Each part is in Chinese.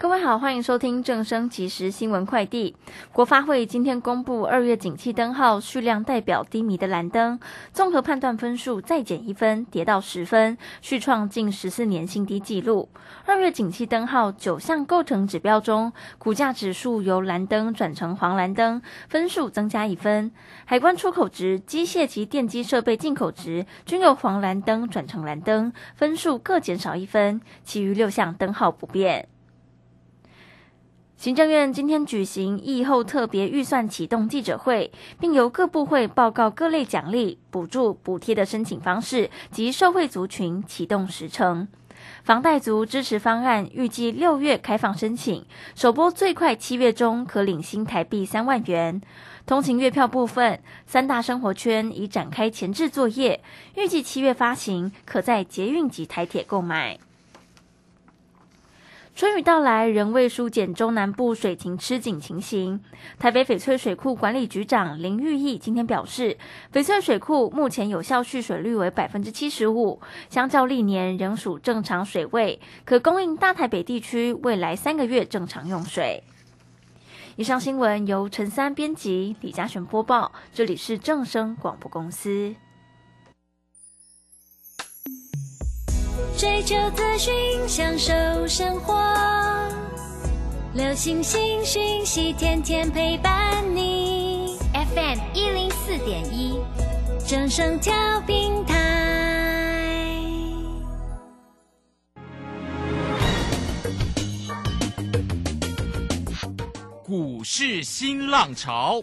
各位好，欢迎收听正声即时新闻快递。国发会今天公布二月景气灯号数量代表低迷的蓝灯，综合判断分数再减一分，跌到十分，续创近十四年新低纪录。二月景气灯号九项构成指标中，股价指数由蓝灯转成黄蓝灯，分数增加一分；海关出口值、机械及电机设备进口值均由黄蓝灯转成蓝灯，分数各减少一分，其余六项灯号不变。行政院今天举行疫后特别预算启动记者会，并由各部会报告各类奖励、补助、补贴的申请方式及受惠族群启动时程。房贷族支持方案预计六月开放申请，首波最快七月中可领新台币三万元。通勤月票部分，三大生活圈已展开前置作业，预计七月发行，可在捷运及台铁购买。春雨到来，仍未疏解中南部水情吃紧情形。台北翡翠水库管理局长林玉义今天表示，翡翠水库目前有效蓄水率为百分之七十五，相较历年仍属正常水位，可供应大台北地区未来三个月正常用水。以上新闻由陈三编辑，李嘉璇播报，这里是正声广播公司。追求资讯，享受生活。流星星讯息，天天陪伴你。FM 一零四点一，正声调平台。股市新浪潮。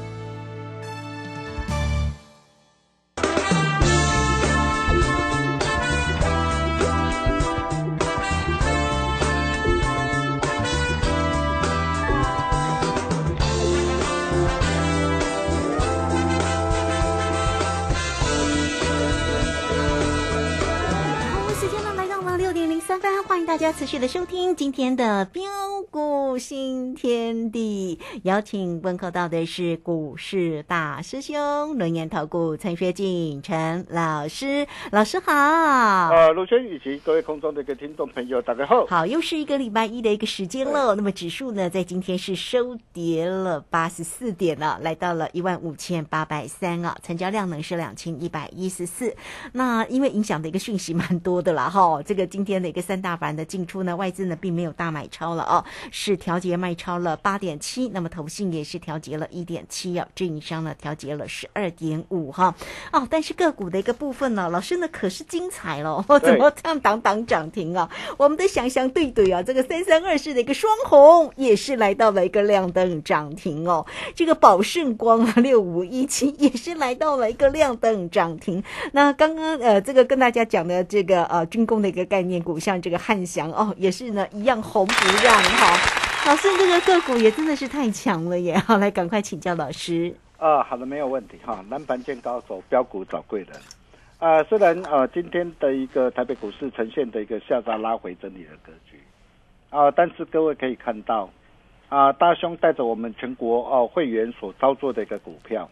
大家持续的收听今天的标股新天地，邀请问候到的是股市大师兄轮研投顾陈学进陈老师，老师好。呃，陆轩以及各位空中的一个听众朋友，大家好。好，又是一个礼拜一的一个时间了。那么指数呢，在今天是收跌了八十四点了，来到了一万五千八百三啊，成交量呢是两千一百一十四。那因为影响的一个讯息蛮多的啦，哈，这个今天的一个三大。板的进出呢，外资呢并没有大买超了哦，是调节卖超了八点七，那么投信也是调节了一点七啊，运营商呢调节了十二点五哈哦，但是个股的一个部分呢，老师呢可是精彩了，怎么这样挡挡涨停啊？我们的想想对对啊，这个三三二四的一个双红也是来到了一个亮灯涨停哦，这个宝盛光啊六五一七也是来到了一个亮灯涨停。那刚刚呃这个跟大家讲的这个呃军工的一个概念股，像这个。汉翔哦，也是呢，一样红不让哈。老师，这个个股也真的是太强了耶！好，来赶快请教老师。啊，好的，没有问题哈。南盘见高手，标股找贵人。啊，虽然啊今天的一个台北股市呈现的一个下杀拉回整理的格局啊，但是各位可以看到啊，大兄带着我们全国哦会员所操作的一个股票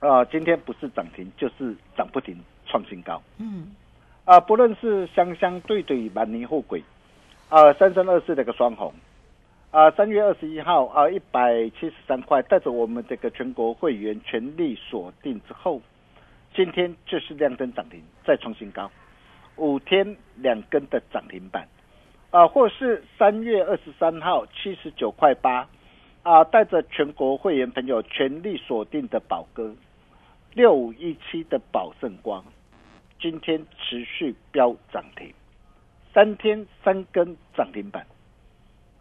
啊，今天不是涨停就是涨不停，创新高。嗯。啊，不论是相相对对满年后轨，啊，三三二四的一个双红，啊，三月二十一号啊，一百七十三块，带着我们这个全国会员全力锁定之后，今天就是亮灯涨停，再创新高，五天两根的涨停板，啊，或是三月二十三号七十九块八，啊，带着全国会员朋友全力锁定的宝哥，六五一七的宝盛光，今天持续飙涨停，三天三根涨停板，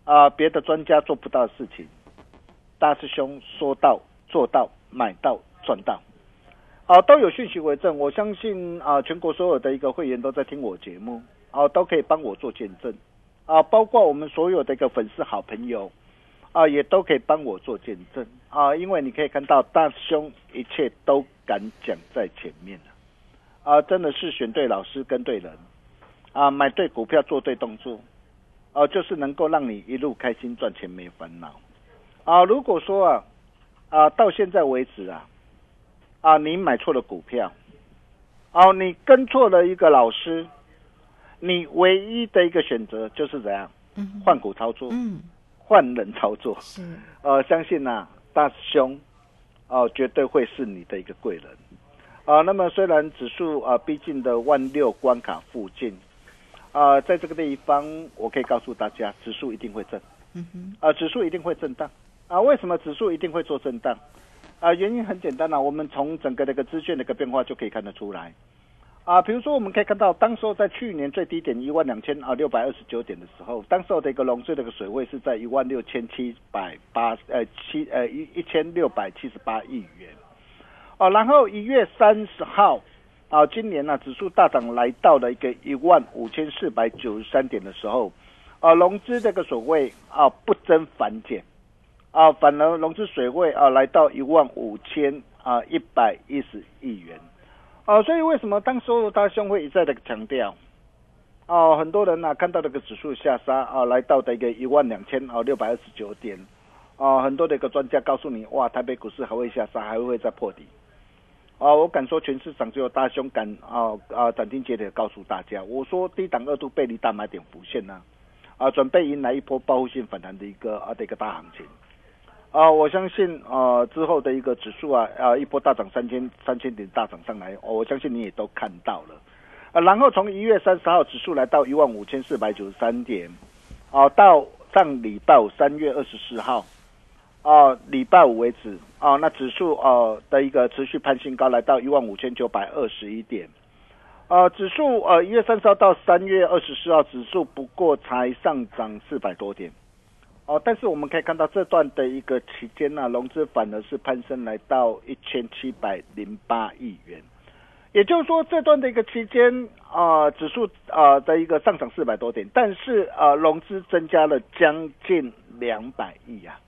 啊，别的专家做不到的事情，大师兄说到做到，买到赚到。啊，都有讯息为证。我相信啊，全国所有的一个会员都在听我节目，啊，都可以帮我做见证，啊，包括我们所有的一个粉丝好朋友，啊，也都可以帮我做见证，啊，因为你可以看到大师兄一切都敢讲在前面啊，真的是选对老师跟对人，啊，买对股票做对动作，啊，就是能够让你一路开心赚钱没烦恼，啊，如果说啊，啊，到现在为止啊。啊，你买错了股票，哦，你跟错了一个老师，你唯一的一个选择就是怎样？换股操作，嗯，换人操作，是，呃，相信呐，大师兄，哦，绝对会是你的一个贵人，啊，那么虽然指数啊逼近的万六关卡附近，啊，在这个地方，我可以告诉大家，指数一定会震，嗯哼，啊，指数一定会震荡，啊，为什么指数一定会做震荡？啊，原因很简单啊，我们从整个那个资券的一个变化就可以看得出来，啊，比如说我们可以看到，当时候在去年最低点一万两千啊六百二十九点的时候，当时候的一个融资的一个水位是在一万六千七百八呃七呃一一千六百七十八亿元，哦，然后一月三十号啊，今年呢指数大涨来到了一个一万五千四百九十三点的时候，啊，融资这个水位啊不增反减。啊，反而融资水位啊来到一万五千啊一百一十亿元，啊，所以为什么当时大兄会一再的强调，哦，很多人呢看到这个指数下杀啊，来到的一个一万两千啊六百二十九点，啊，很多的一个专家告诉你，哇，台北股市还会下杀，还会再破底，啊，我敢说全市场只有大兄敢啊啊斩钉截铁告诉大家，我说低档二度背离大买点浮现呢，啊，准备迎来一波报复性反弹的一个啊的一个大行情。啊，我相信啊，之后的一个指数啊，啊，一波大涨三千三千点大涨上来，我相信你也都看到了，啊，然后从一月三十号指数来到一万五千四百九十三点，啊，到上礼拜三月二十四号，啊，礼拜五为止，啊，那指数啊的一个持续攀新高来到一万五千九百二十一点，啊，指数呃一月三十号到三月二十四号，指数不过才上涨四百多点。哦，但是我们可以看到这段的一个期间呢，融资反而是攀升来到一千七百零八亿元，也就是说这段的一个期间啊，指数啊的一个上涨四百多点，但是啊融资增加了将近两百亿啊，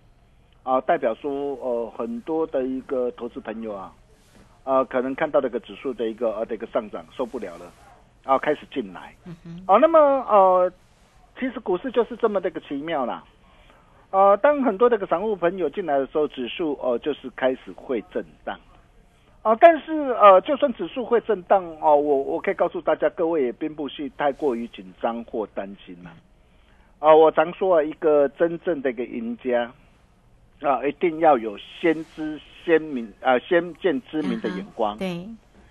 啊代表说呃很多的一个投资朋友啊，啊可能看到这个指数的一个呃的一个上涨受不了了，啊开始进来，啊那么呃其实股市就是这么的一个奇妙啦。呃，当很多这个散户朋友进来的时候，指数呃就是开始会震荡，啊，但是呃，就算指数会震荡哦，我我可以告诉大家，各位也并不是太过于紧张或担心呐，啊，我常说啊，一个真正的一个赢家啊，一定要有先知先明啊先见之明的眼光，对，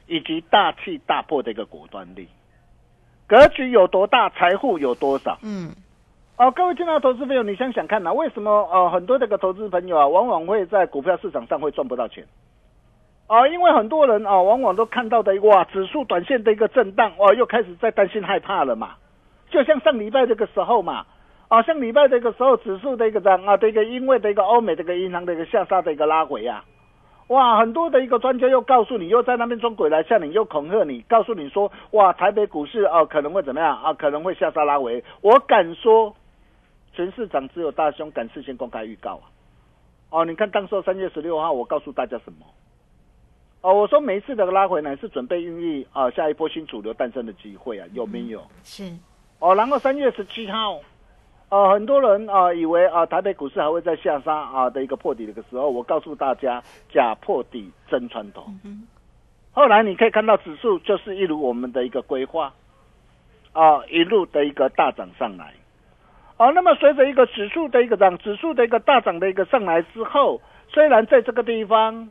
以及大气大破的一个果断力，格局有多大，财富有多少，嗯。哦，各位听到投资朋友，你想想看呐，为什么呃很多这个投资朋友啊，往往会在股票市场上会赚不到钱？啊，因为很多人啊，往往都看到的哇，指数短线的一个震荡，哇，又开始在担心害怕了嘛。就像上礼拜这个时候嘛，啊，像礼拜这个时候指数的一个涨啊，这个因为的一个欧美这个银行的一个下杀的一个拉回啊，哇，很多的一个专家又告诉你，又在那边装鬼来吓你，又恐吓你，告诉你说，哇，台北股市啊可能会怎么样啊，可能会下杀拉回。我敢说。全市场只有大兄敢事先公开预告啊！哦，你看当时三月十六号，我告诉大家什么？哦，我说每一次的拉回呢，是准备孕育啊下一波新主流诞生的机会啊，有没有？是。哦，然后三月十七号，呃，很多人啊以为啊台北股市还会在下杀啊的一个破底的时候，我告诉大家假破底真传统。后来你可以看到指数就是一如我们的一个规划，啊一路的一个大涨上来。好，那么随着一个指数的一个涨，指数的一个大涨的一个上来之后，虽然在这个地方，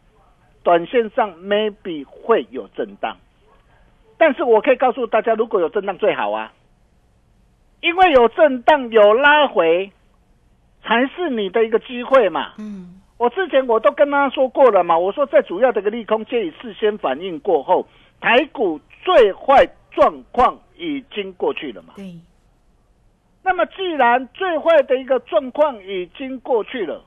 短线上 maybe 会有震荡，但是我可以告诉大家，如果有震荡最好啊，因为有震荡有拉回，才是你的一个机会嘛。嗯，我之前我都跟他说过了嘛，我说在主要的一个利空借以事先反应过后，台股最坏状况已经过去了嘛。对，那么既然最坏的一个状况已经过去了，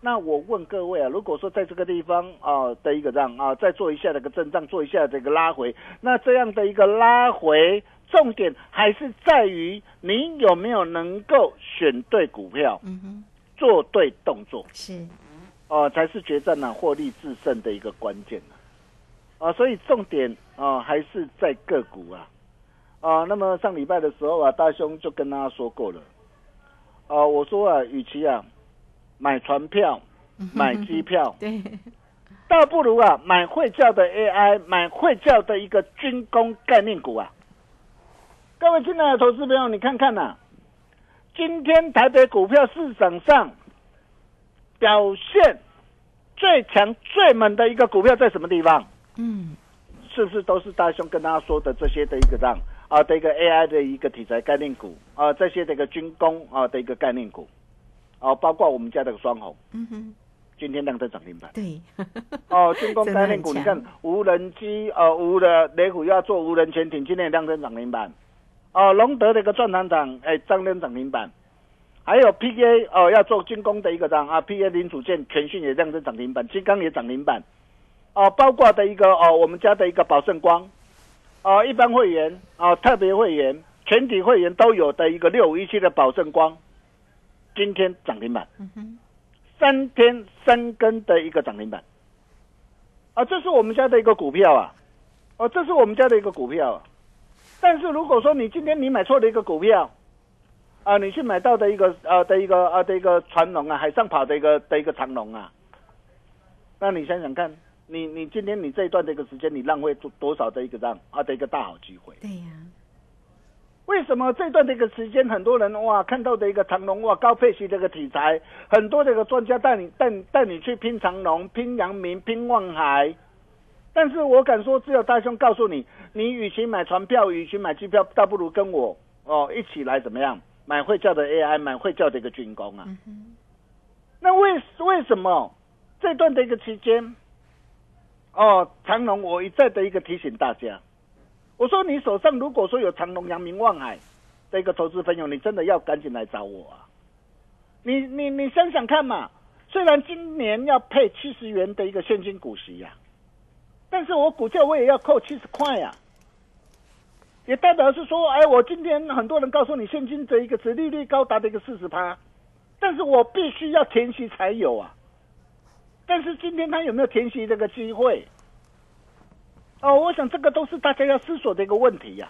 那我问各位啊，如果说在这个地方啊的一个让啊再做一下这个震荡，做一下这个拉回，那这样的一个拉回，重点还是在于你有没有能够选对股票，嗯哼，做对动作。是，哦，才是决战呢、获利制胜的一个关键呢、啊。所以重点啊还是在个股啊啊。那么上礼拜的时候啊，大兄就跟大家说过了啊，我说啊，与其啊买船票、买机票，对，倒不如啊买会教的 AI，买会教的一个军工概念股啊。各位亲爱的投资朋友，你看看呐、今天台北股票市场上表现最强最猛的一个股票在什么地方？嗯，是不是都是大兄跟大家说的这些的一个让啊的一个 AI 的一个题材概念股啊，这些的一个军工啊的一个概念股。啊，包括我们家的双红，嗯哼，今天亮灯涨停板。对，哦，军工概念股，你看无人机，呃，无的雷虎要做无人潜艇，今天也亮灯涨停板。哦，隆德的一个钻厂长，哎，张灯涨停板。还有 PA 哦，要做军工的一个涨啊，PA 零组件全讯也亮灯涨停板，金刚也涨停板。哦，包括的一个哦，我们家的一个宝盛光，哦，一般会员哦，特别会员、全体会员都有的一个六五一七的宝盛光，今天涨停板。三天三根的一个涨停板，啊，这是我们家的一个股票啊，哦，这是我们家的一个股票啊。但是如果说你今天你买错了一个股票，啊，你去买到的一个呃的一个呃的一个传龙啊，海上跑的一个的一个长龙啊，那你想想看，你你今天你这一段的一个时间，你浪费多多少的一个让啊的一个大好机会？对呀，为什么这段这个时间，很多人哇看到的一个长龙哇高配息这个题材，很多这个专家带你带你带你去拼长龙、拼阳明、拼望海，但是我敢说，只有大兄告诉你，你与其买船票，与其买机票，倒不如跟我哦一起来怎么样？买会叫的 AI，买会叫的一个军工啊。嗯，那为为什么？这段的一个期间，哦，长隆我一再的一个提醒大家，我说你手上如果说有长隆、阳明、望海的一个投资朋友，你真的要赶紧来找我啊！你你你想想看嘛，虽然今年要配七十元的一个现金股息呀、但是我股价我也要扣七十块呀、也代表是说，哎，我今天很多人告诉你现金的一个殖利率高达的一个四十趴，但是我必须要填息才有啊。但是今天他有没有填息这个机会？哦，我想这个都是大家要思索的一个问题呀、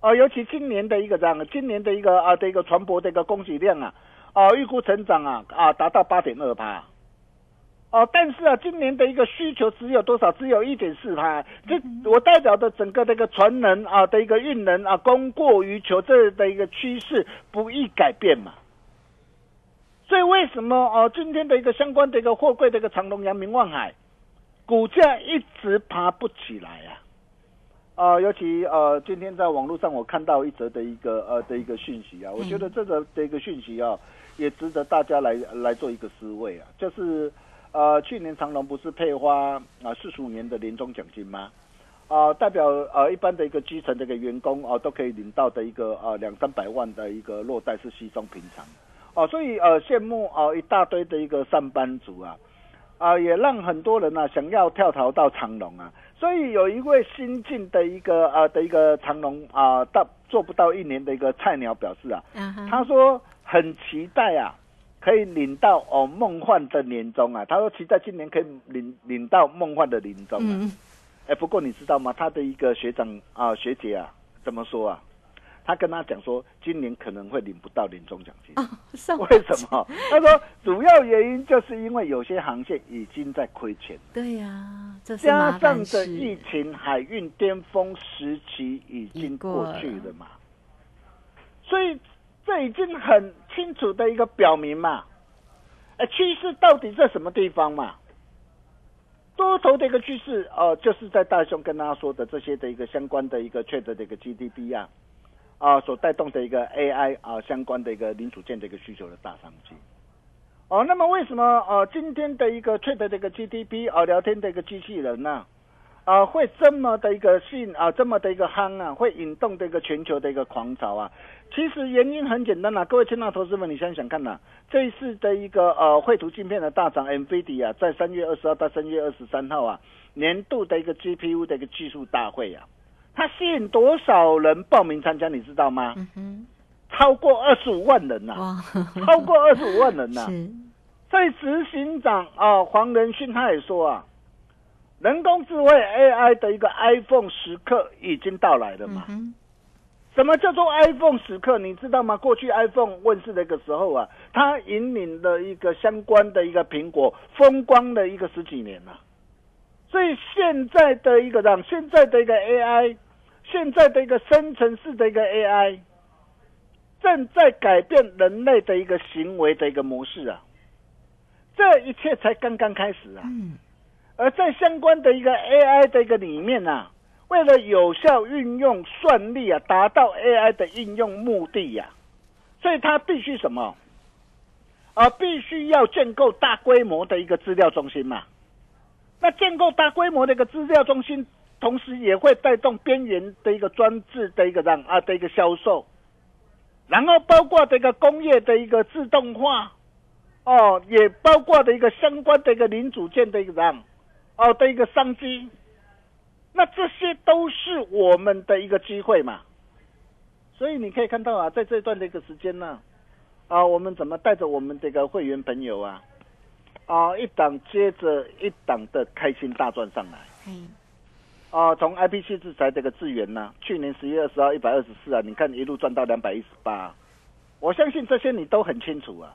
哦，尤其今年的一个这样，今年的一个啊的一个船舶的一个供给量啊，啊预估成长啊啊达到八点二趴。哦，但是啊，今年的一个需求只有多少？只有一点四趴。这我代表的整个的一个船能啊的一个运能啊，供过于求这的一个趋势不易改变嘛。所以为什么哦、今天的一个相关的一个货柜的一个长隆、阳明、望海，股价一直爬不起来啊？啊、尤其呃，今天在网络上我看到一则的一个呃的一个讯息啊，我觉得这个的一个讯息啊，也值得大家来来做一个思维啊，就是呃，去年长隆不是配发啊四十五年的年终奖金吗？啊、代表呃一般的一个基层的一个员工啊、都可以领到的一个呃两三百万的一个落袋是稀松平常哦、所以呃羡慕啊、一大堆的一个上班族啊。啊，也让很多人呢、想要跳槽到长隆啊，所以有一位新进的一个啊的一个长隆啊，到做不到一年的一个菜鸟表示啊，他说很期待啊，可以领到哦梦幻的年终啊，他说期待今年可以领领到梦幻的年终啊。嗯，哎，不过你知道吗？他的一个学长啊学姐啊怎么说啊？他跟他讲说，今年可能会领不到年终奖金。哦，为什么？他说主要原因就是因为有些航线已经在亏钱，对呀，加上着事疫情海运巅峰时期已经过去了嘛，所以这已经很清楚的一个表明嘛，哎，趋势到底在什么地方嘛？多头的一个趋势，呃，就是在大雄跟大家说的这些的一个相关的一个确的这个 GDP 啊，啊，所带动的一个 AI 啊相关的一个零组件的一个需求的大商机。哦，那么为什么呃今天的一个 Trade 的这个 GDP 啊聊天的一个机器人呢会这么的一个吸引啊这么的一个夯啊会引动这个全球的一个狂潮啊？其实原因很简单啊，各位亲爱的投资们，你想想看呐，这一次的一个呃绘图镜片的大涨，NVIDIA 在三月二十二到三月二十三号啊年度的一个 GPU 的一个技术大会啊，它吸引多少人报名参加，你知道吗？嗯哼，超过二十五万人呐、哇，超过二十五万人呐、是，所以执行长啊黄仁勋他也说啊，人工智慧 AI 的一个 iPhone 时刻已经到来了嘛。嗯，什么叫做 iPhone 时刻？你知道吗？过去 iPhone 问世的一个时候啊，它引领了一个相关的一个苹果风光的一个十几年了、所以现在的一个让现在的一个 AI，现在的一个生成式的一个 AI，正在改变人类的一个行为的一个模式啊。这一切才刚刚开始啊。嗯，而在相关的一个 AI 的一个里面啊，为了有效运用算力啊，达到 AI 的应用目的呀、所以它必须什么？啊，必须要建构大规模的一个资料中心嘛。那建构大规模的一个资料中心，同时也会带动边缘的一个专制的一个让啊的一个销售，然后包括这个工业的一个自动化，哦，也包括的一个相关的一个零组件的一个让哦的一个商机，那这些都是我们的一个机会嘛。所以你可以看到啊，在这段的一个时间呢，啊，我们怎么带着我们这个会员朋友啊，啊，一档接着一档的开心大赚上来。嘿，啊，从 IPC 制裁这个资源呢，去年十月二十号一百二十四啊，你看一路赚到两百一十八，我相信这些你都很清楚啊。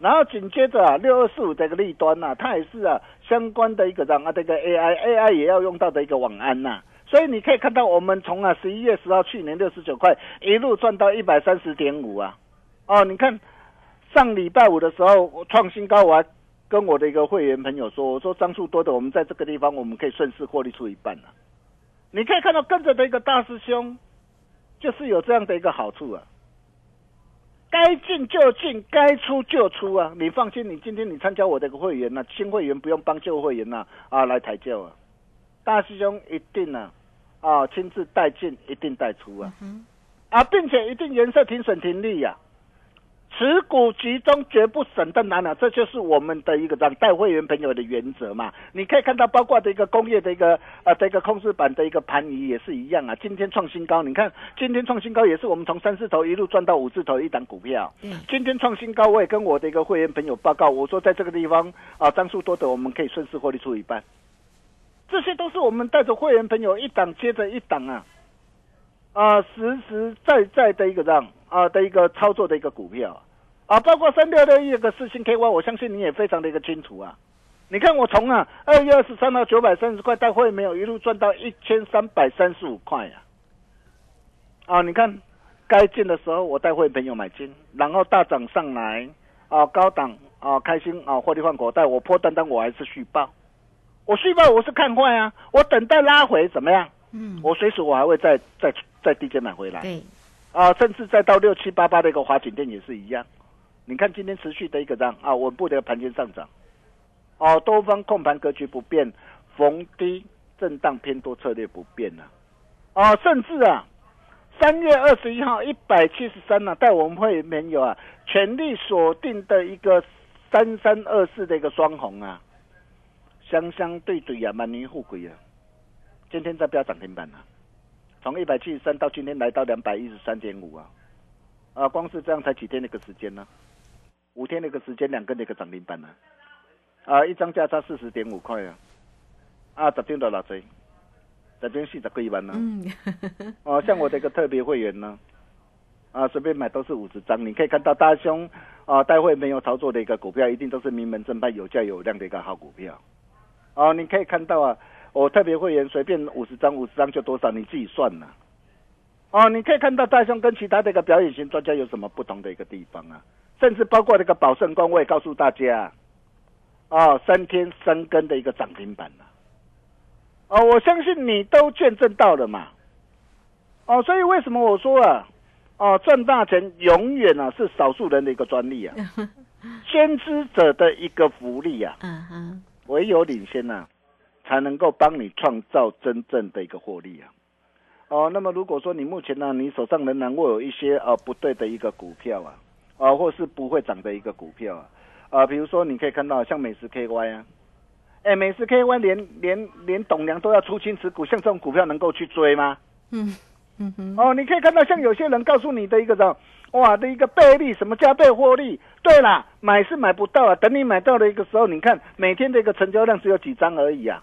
然后紧接着啊，六二四五这个利端呐、它也是啊相关的一个让啊这个 AI AI 也要用到的一个网安呐、所以你可以看到我们从啊十一月十号去年六十九块一路赚到一百三十点五啊，哦，你看上礼拜五的时候我创新高，我还跟我的一个会员朋友说，我说张数多的，我们在这个地方我们可以顺势获利出一半啊。你可以看到跟着的一个大师兄，就是有这样的一个好处啊。该进就进，该出就出啊！你放心，你今天你参加我的一个会员呢、新会员不用帮旧会员呐啊来抬轿啊。大师兄一定呢啊亲自带进，一定带出啊嗯啊，并且一定颜色停损停利呀、持股集中，绝不省的难了，这就是我们的一个让带会员朋友的原则嘛。你可以看到，包括的一个工业的一个呃的一个控制板的一个盘仪也是一样啊。今天创新高，你看今天创新高也是我们从三四头一路赚到五字头一档股票。嗯，今天创新高，我也跟我的一个会员朋友报告，我说在这个地方啊，张数多的我们可以顺势获利出一半。这些都是我们带着会员朋友一档接着一档啊，啊实实在在的一个让啊的一个操作的一个股票啊，包括三六六一个四星 KY，我相信你也非常的一个清楚啊。你看我从啊二月二十三号九百三十块带会没有一路赚到一千三百三十五块呀、啊，你看该进的时候我带会朋友买进，然后大涨上来啊，高档啊开心啊获利换口袋，我破单单我还是续报，我续报我是看坏啊，我等待拉回怎么样？嗯，我随时我还会再再再低阶买回来。对，啊，甚至再到六七八八的一个华景店也是一样。你看今天持续的一个涨啊，稳步的盘间上涨，哦，多方控盘格局不变，逢低震荡偏多策略不变呢、啊，哦，甚至啊，三月二十一号一百七十三呢，带我们会没有啊，全力锁定的一个三三二四的一个双红啊，相相对对啊，满年富贵啊，今天在飙涨停板啊。从一百七十三到今天来到两百一十三点五啊，啊，光是这样才几天的一个时间呢？五天的一个时间，两根的一个涨停板呢、啊，一张价差四十点五块啊，啊，十点多少追？十点四十几万呢、嗯，哦，像我这个特别会员呢，啊，随便买都是五十张。你可以看到大兄啊，待会没有操作的一个股票，一定都是名门正派、有价有量的一个好股票。哦，你可以看到啊，我特别会员随便五十张，五十张就多少，你自己算呐。哦，你可以看到大兄跟其他的一个表演型专家有什么不同的一个地方啊？甚至包括那个宝盛光，我也告诉大家，哦，三天三根的一个涨停板了。哦，我相信你都见证到了嘛。哦，所以为什么我说啊，哦，赚大钱永远啊是少数人的一个专利啊，先知者的一个福利啊。唯有领先呐、才能够帮你创造真正的一个获利啊。哦，那么如果说你目前呢，你手上仍然握有一些呃不对的一个股票啊，啊、或是不会涨的一个股票啊，啊、比如说你可以看到像美食 KY 啊，哎，美食 KY 连连连董娘都要出清持股，像这种股票能够去追吗？嗯嗯哼，哦，你可以看到像有些人告诉你的一个什么，哇的一个倍利，什么加倍获利。对啦，买是买不到啊，等你买到的一个时候，你看每天的一个成交量只有几张而已啊。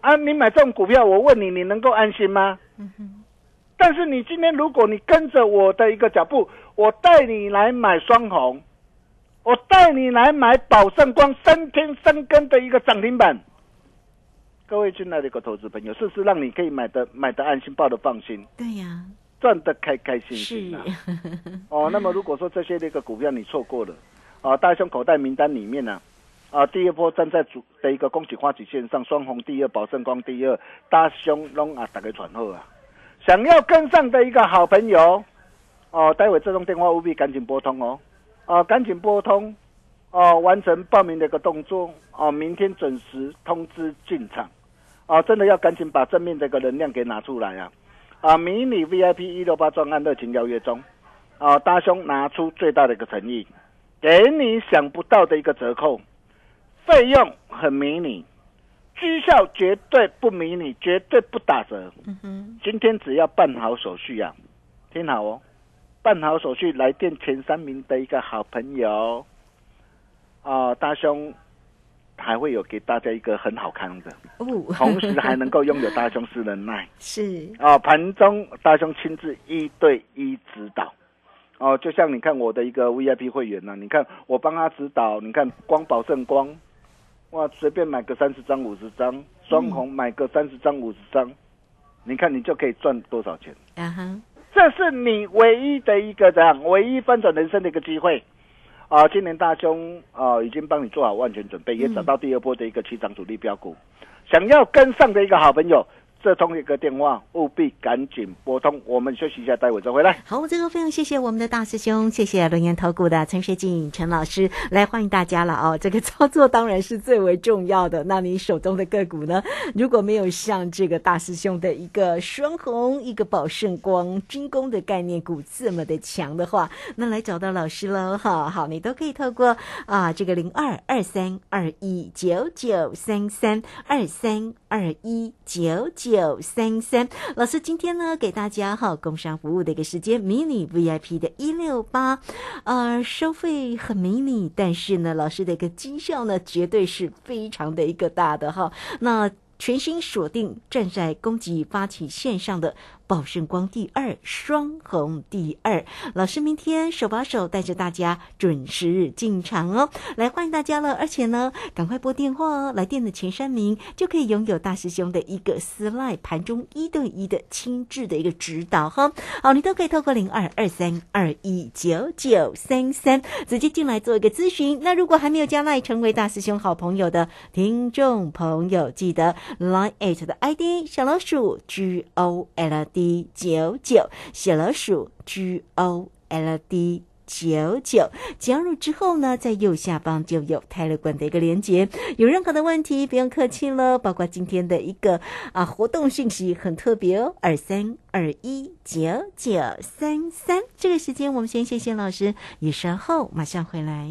啊，你买这种股票，我问你，你能够安心吗？嗯哼，但是你今天如果你跟着我的一个脚步，我带你来买双红，我带你来买宝盛光三天三根的一个涨停板。各位亲爱的一个投资朋友，是不是让你可以买的买的安心，抱的放心，对呀，赚的开开心是心啊？哦，那么如果说这些的一个股票你错过了，啊，大兄口袋名单里面呢、啊，啊第一波站在主的一个恭喜花旗线上，双红第二，宝盛光第二，大兄拢啊打给传后啊，想要跟上的一个好朋友，哦，待会这通电话务必赶紧拨通哦，啊，赶紧拨通，哦，完成报名的一个动作，哦，明天准时通知进场，啊，真的要赶紧把正面的一个能量给拿出来啊，啊，迷你 VIP 一六八专案热情邀约中，啊，大兄拿出最大的一个诚意，给你想不到的一个折扣，费用很迷你，绩效绝对不迷你，绝对不打折。嗯哼，今天只要办好手续啊，听好哦，办好手续来电前三名的一个好朋友，啊、大兄还会有给大家一个很好看的，哦，同时还能够拥有大雄私人脉。是，啊，盘中大兄亲自一对一指导。哦，就像你看我的一个 VIP 会员呢、你看我帮他指导，你看光保证光，哇，随便买个三十张、五十张，双红买个三十张、五十张，你看你就可以赚多少钱？啊哈，这是你唯一的一个这样唯一翻转人生的一个机会。啊，今年大兄啊已经帮你做好万全准备，也找到第二波的一个起涨主力标股，想要跟上的一个好朋友，这通一个电话务必赶紧拨通。我们休息一下，待会再回来。好，这个非常谢谢我们的大师兄，谢谢龙岩投顾的陈学进陈老师来欢迎大家了哦。这个操作当然是最为重要的。那你手中的个股呢，如果没有像这个大师兄的一个双红、一个宝盛光、军工的概念股这么的强的话，那来找到老师喽哈。好，你都可以透过啊这个零二二三二一九九三三二三二一九九九三三。老师今天呢给大家哈工商服务的一个时间，迷你 VIP 的一六八，呃，收费很迷你，但是呢，老师的一个绩效呢，绝对是非常的一个大的哈。那全新锁定站在供给发起线上的宝盛光第二，双红第二。老师明天手把手带着大家准时进场哦，来欢迎大家了！而且呢，赶快拨电话哦，来电的前三名就可以拥有大师兄的一个私赖盘中一对一的亲自的一个指导哈。好，你都可以透过零二二三二一九九三三直接进来做一个咨询。那如果还没有加赖成为大师兄好朋友的听众朋友，记得 Line eight 的 ID 小老鼠 G O L D d 九九，小老鼠 G O L D。九九加入之后呢，在右下方就有泰勒管的一个连接。有任何的问题，不用客气了，包括今天的一个啊活动信息很特别哦，二三二一九九三三。这个时间我们先谢谢老师，也稍后马上回来。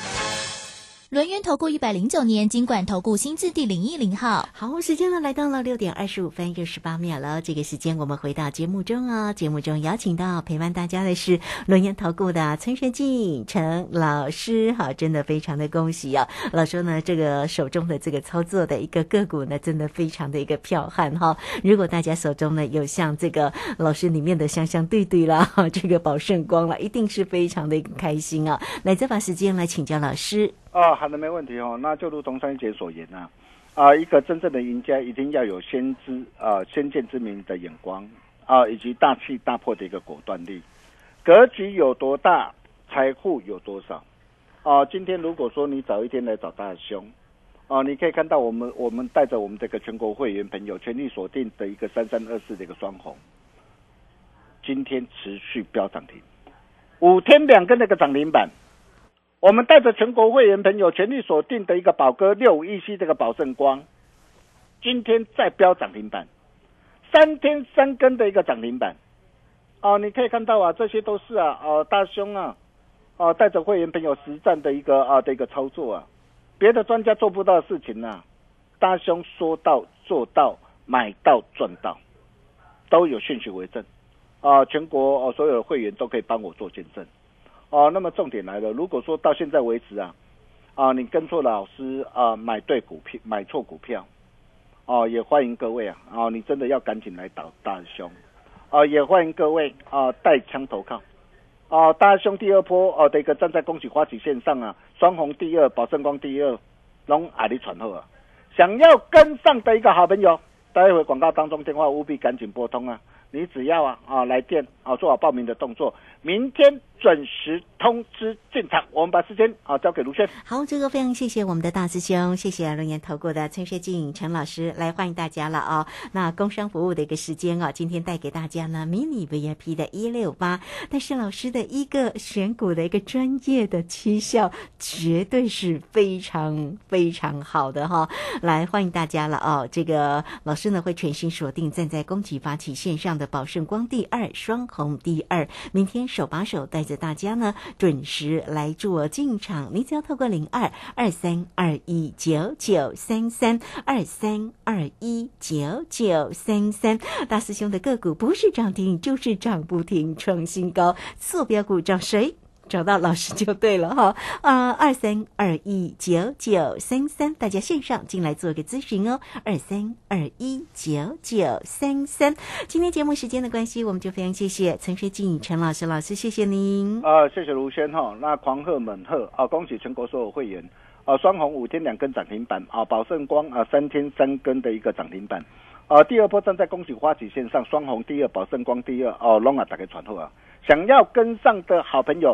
轮源投顾一百零九年金管投顾新字第零一零号，好，时间呢来到了六点二十五分又十八秒了。这个时间我们回到节目中啊，节目中邀请到陪伴大家的是轮源投顾的陈学进陈老师，好，真的非常的恭喜啊！老师呢，这个手中的这个操作的一个个股呢，真的非常的一个彪悍哈。如果大家手中呢有像这个老师里面的香香对对啦，这个宝盛光了，一定是非常的开心啊！来，再把时间来请教老师。啊，好的，没问题哦。那就如同三姐所言啊，啊，一个真正的赢家一定要有先知啊、先见之明的眼光啊，以及大气大破的一个果断力。格局有多大，财富有多少啊？今天如果说你早一天来找大兄啊，你可以看到我们我们带着我们这个全国会员朋友全力锁定的一个三三二四的一个双红，今天持续飙涨停，五天两根那个涨停板。我们带着全国会员朋友全力锁定的一个宝哥六五一 C 这个宝盛光，今天再飙涨停板，三天三根的一个涨停板，哦，你可以看到啊，这些都是啊，哦，大兄啊，哦，带着会员朋友实战的一个啊的一个操作啊，别的专家做不到的事情呐，大兄说到做到，买到赚到，都有讯息为证，啊，全国哦所有的会员都可以帮我做见证。哦，那么重点来了，如果说到现在为止啊，啊，你跟错老师啊，买对股票，买错股票，哦，也欢迎各位啊，哦，你真的要赶紧来找大兄，哦，也欢迎各位啊，带枪投靠，哦，大兄第二波哦的一个站在恭喜花旗线上啊，双红第二，宝盛光第二，龙阿里传后啊，想要跟上的一个好朋友，待会广告当中电话务必赶紧拨通啊。你只要啊啊来电啊做好报名的动作，明天准时通知进场。我们把时间啊交给卢轩。好，这个非常谢谢我们的大师兄，谢谢龙岩投顾的陈学静陈老师来欢迎大家了啊。那工商服务的一个时间啊，今天带给大家呢迷你 VIP 的一六八，但是老师的一个选股的一个专业的绩效，绝对是非常非常好的哈。来欢迎大家了哦。这个老师呢会全心锁定站在攻击发起线上。的宝盛光第二，双红第二，明天手把手带大家呢，准时来做进场。你只要透过零二二三二一九九三三二三二一九九三三，大师兄的个股不是涨停就是涨不停，创新高，坐标股找谁？找到老师就对了哈，啊，二三二一九九三三，大家线上进来做个咨询哦，二三二一九九三三。今天节目时间的关系，我们就非常谢谢陈学静陈老师老师，谢谢您。啊，谢谢卢轩哈，那狂贺猛贺啊，恭喜全国所有会员啊，双红五天两根涨停板啊，宝盛光啊三天三根的一个涨停板啊，第二波站在恭喜花旗线上，双红第二，宝盛光第二哦，龙啊打开传后啊，想要跟上的好朋友。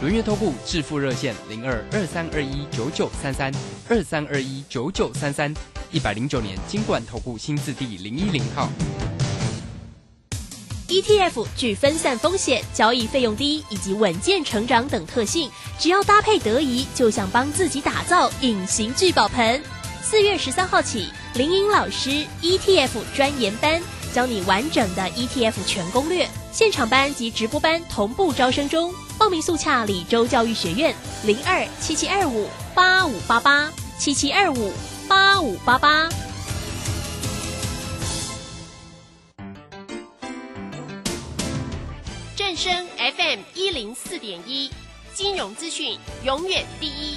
轮月投顾致富热线零二二三二一九九三三二三二一九九三三一百零九年金管投顾新字第零一零号。ETF 具分散风险、交易费用低以及稳健成长等特性，只要搭配得宜，就像帮自己打造隐形聚宝盆。四月十三号起，林颖老师 ETF 专研班教你完整的 ETF 全攻略，现场班及直播班同步招生中。报名速洽李州教育学院零二七七二五八五八八七七二五八五八八。正声 FM 一零四点一，金融资讯永远第一。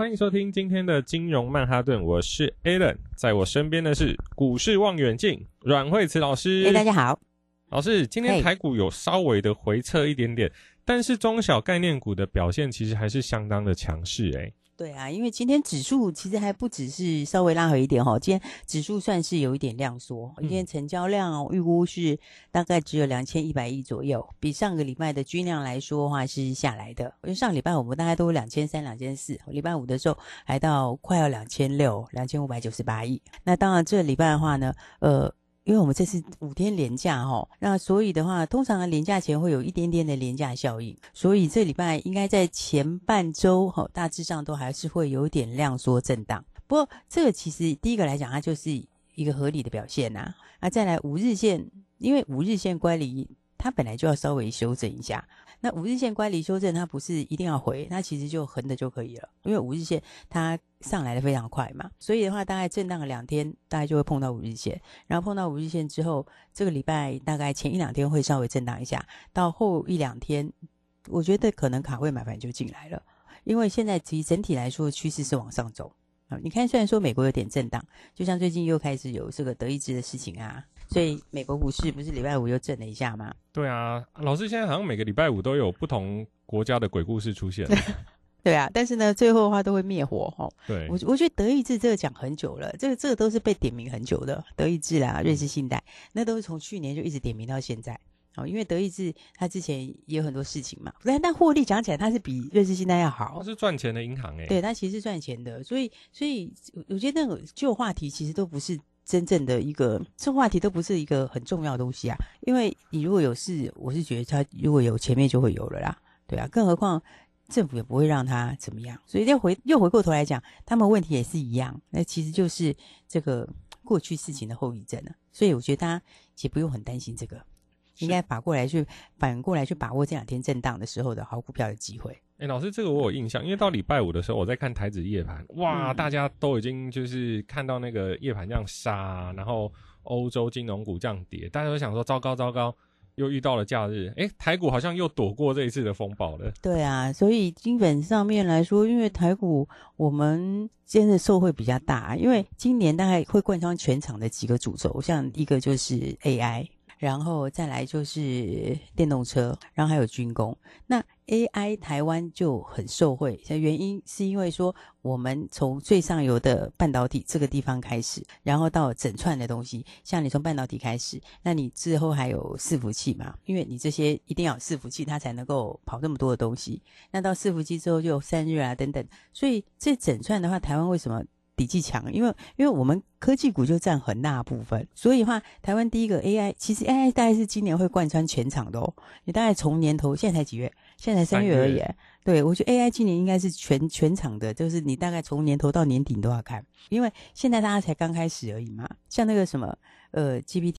欢迎收听今天的金融曼哈顿，我是 Alan，在我身边的是股市望远镜阮慧慈老师。哎，大家好，老师，今天台股有稍微的回撤一点点，但是中小概念股的表现其实还是相当的强势，哎。对啊，因为今天指数其实还不只是稍微拉回一点哈，今天指数算是有一点量缩，今天成交量预估是大概只有两千一百亿左右，比上个礼拜的均量来说的话是下来的。因为上礼拜我们大概都两千三、两千四，礼拜五的时候还到快要两千六、两千五百九十八亿。那当然这礼拜的话呢，呃。因为我们这是五天连假哈，那所以的话，通常连假前会有一点点的连假效应，所以这礼拜应该在前半周哈，大致上都还是会有点量缩震荡。不过这个其实第一个来讲，它就是一个合理的表现呐。啊，再来五日线，因为五日线乖离，它本来就要稍微修整一下。那五日线乖离修正，它不是一定要回，它其实就横的就可以了。因为五日线它上来的非常快嘛，所以的话大概震荡了两天，大概就会碰到五日线。然后碰到五日线之后，这个礼拜大概前一两天会稍微震荡一下，到后一两天，我觉得可能卡位买盘就进来了。因为现在其实整体来说趋势是往上走啊。你看，虽然说美国有点震荡，就像最近又开始有这个德意志的事情啊。所以美国股市不是礼拜五又震了一下吗？对啊，老师现在好像每个礼拜五都有不同国家的鬼故事出现。对啊，但是呢，最后的话都会灭火哈。对，我我觉得德意志这个讲很久了，这个这个都是被点名很久的。德意志啦，瑞士信贷，那都是从去年就一直点名到现在。哦，因为德意志它之前也有很多事情嘛，但但获利讲起来它是比瑞士信贷要好。它是赚钱的银行哎。对，它其实是赚钱的，所以所以我觉得那个旧话题其实都不是。真正的一个这话题都不是一个很重要的东西啊，因为你如果有事，我是觉得他如果有前面就会有了啦，对啊，更何况政府也不会让他怎么样，所以又回又回过头来讲，他们问题也是一样，那其实就是这个过去事情的后遗症了，所以我觉得大家也不用很担心这个，应该反过来去反过来去把握这两天震荡的时候的好股票的机会。哎，老师，这个我有印象，因为到礼拜五的时候，我在看台子夜盘，哇，大家都已经就是看到那个夜盘这样杀，然后欧洲金融股这样跌，大家都想说糟糕糟糕，又遇到了假日，哎，台股好像又躲过这一次的风暴了。对啊，所以基本上面来说，因为台股我们今天的受惠比较大，因为今年大概会贯穿全场的几个主轴，像一个就是 AI。然后再来就是电动车，然后还有军工。那 AI 台湾就很受惠，原因是因为说我们从最上游的半导体这个地方开始，然后到整串的东西，像你从半导体开始，那你之后还有伺服器嘛？因为你这些一定要伺服器，它才能够跑那么多的东西。那到伺服器之后就有散热啊等等，所以这整串的话，台湾为什么？底气强，因为因为我们科技股就占很大部分，所以的话，台湾第一个 AI，其实 AI 大概是今年会贯穿全场的哦。你大概从年头，现在才几月？现在才三月而已。对，我觉得 AI 今年应该是全全场的，就是你大概从年头到年底都要看，因为现在大家才刚开始而已嘛。像那个什么，呃，GPT。